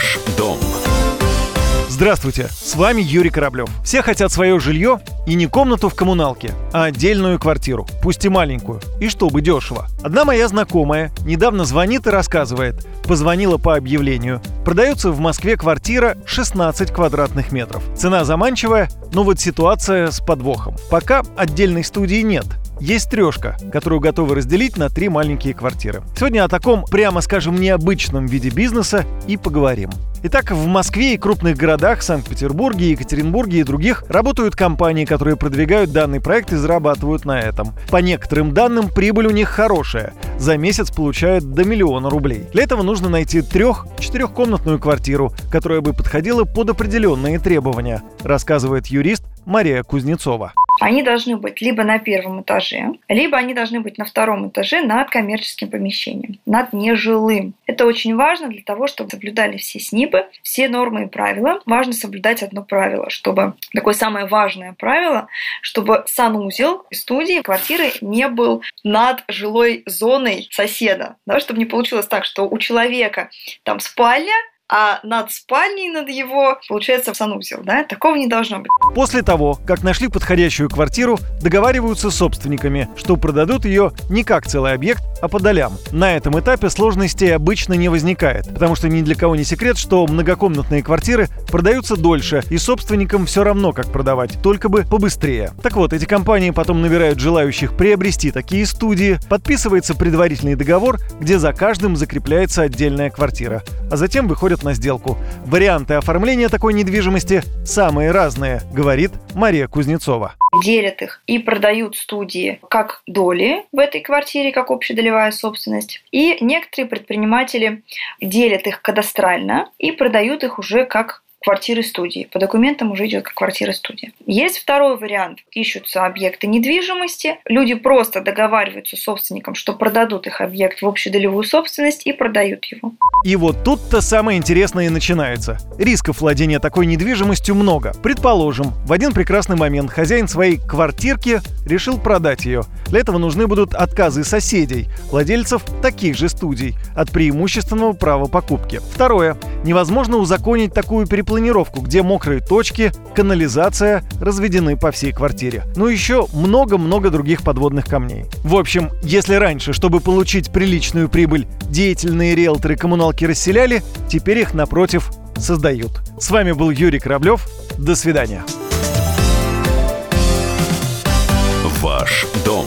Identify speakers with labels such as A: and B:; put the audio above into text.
A: Ваш дом.
B: Здравствуйте, с вами Юрий Кораблев. Все хотят свое жилье и не комнату в коммуналке, а отдельную квартиру, пусть и маленькую, и чтобы дешево. Одна моя знакомая недавно звонит и рассказывает, позвонила по объявлению. Продается в Москве квартира 16 квадратных метров. Цена заманчивая, но вот ситуация с подвохом. Пока отдельной студии нет, есть трешка, которую готовы разделить на три маленькие квартиры. Сегодня о таком, прямо скажем, необычном виде бизнеса и поговорим. Итак, в Москве и крупных городах, Санкт-Петербурге, Екатеринбурге и других работают компании, которые продвигают данный проект и зарабатывают на этом. По некоторым данным, прибыль у них хорошая. За месяц получают до миллиона рублей. Для этого нужно найти трех-четырехкомнатную квартиру, которая бы подходила под определенные требования, рассказывает юрист Мария Кузнецова
C: они должны быть либо на первом этаже, либо они должны быть на втором этаже над коммерческим помещением, над нежилым. Это очень важно для того, чтобы соблюдали все СНИПы, все нормы и правила. Важно соблюдать одно правило, чтобы такое самое важное правило, чтобы санузел студии квартиры не был над жилой зоной соседа, да, чтобы не получилось так, что у человека там спальня, а над спальней, над его, получается, санузел, да? Такого не должно быть.
B: После того, как нашли подходящую квартиру, договариваются с собственниками, что продадут ее не как целый объект, а по долям. На этом этапе сложностей обычно не возникает, потому что ни для кого не секрет, что многокомнатные квартиры продаются дольше, и собственникам все равно, как продавать, только бы побыстрее. Так вот, эти компании потом набирают желающих приобрести такие студии, подписывается предварительный договор, где за каждым закрепляется отдельная квартира, а затем выходят на сделку. Варианты оформления такой недвижимости самые разные, говорит Мария Кузнецова
C: делят их и продают студии как доли в этой квартире, как общедолевая собственность. И некоторые предприниматели делят их кадастрально и продают их уже как квартиры студии. По документам уже идет как квартира студии. Есть второй вариант. Ищутся объекты недвижимости. Люди просто договариваются с собственником, что продадут их объект в общедолевую собственность и продают его.
B: И вот тут-то самое интересное и начинается. Рисков владения такой недвижимостью много. Предположим, в один прекрасный момент хозяин своей квартирки решил продать ее. Для этого нужны будут отказы соседей, владельцев таких же студий, от преимущественного права покупки. Второе. Невозможно узаконить такую перепланировку, где мокрые точки, канализация разведены по всей квартире. Ну еще много-много других подводных камней. В общем, если раньше, чтобы получить приличную прибыль, деятельные риэлторы коммуналки расселяли, теперь их, напротив, создают. С вами был Юрий Кораблев. До свидания.
A: Ваш дом